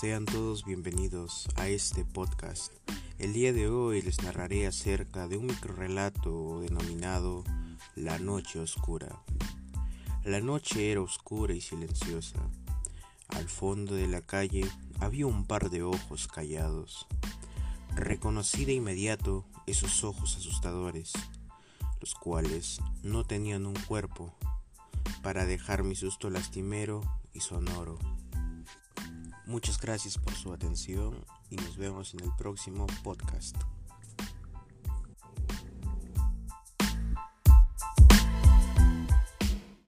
Sean todos bienvenidos a este podcast. El día de hoy les narraré acerca de un microrelato denominado La Noche Oscura. La noche era oscura y silenciosa. Al fondo de la calle había un par de ojos callados. Reconocí de inmediato esos ojos asustadores, los cuales no tenían un cuerpo para dejar mi susto lastimero y sonoro. Muchas gracias por su atención y nos vemos en el próximo podcast.